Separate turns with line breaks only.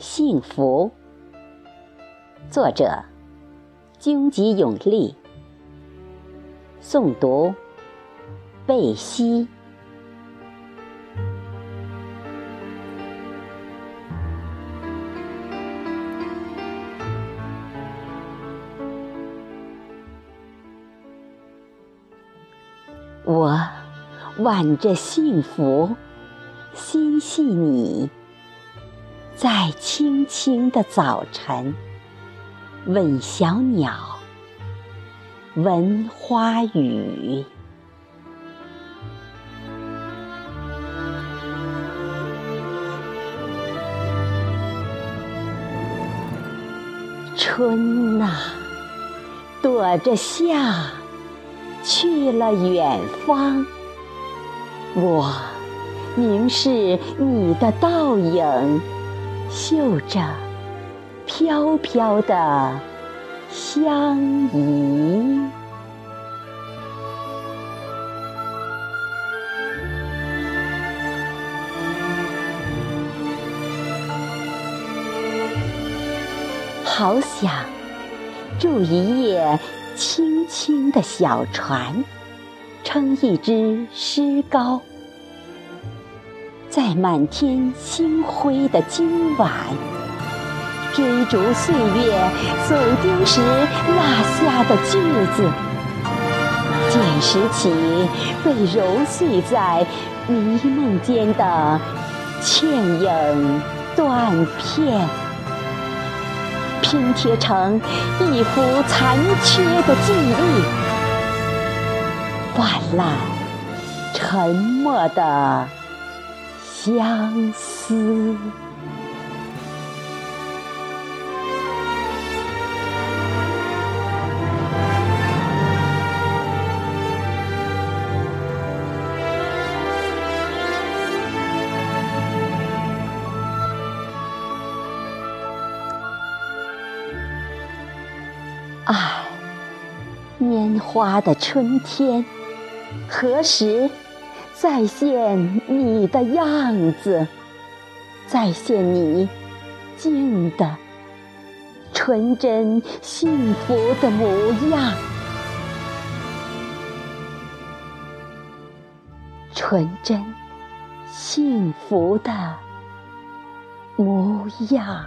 幸福。作者：荆棘永利。诵读：贝西。我挽着幸福，心系你，在青青的早晨，吻小鸟，闻花语。春啊，躲着夏。去了远方，我凝视你的倒影，嗅着飘飘的香怡。好想住一夜。轻轻的小船，撑一只诗篙，在满天星辉的今晚，追逐岁月走丢时落下的句子，捡拾起被揉碎在迷梦间的倩影断片。拼贴成一幅残缺的记忆，泛滥沉默的相思。爱，拈花的春天，何时再现你的样子？再现你静的、纯真、幸福的模样，纯真、幸福的模样。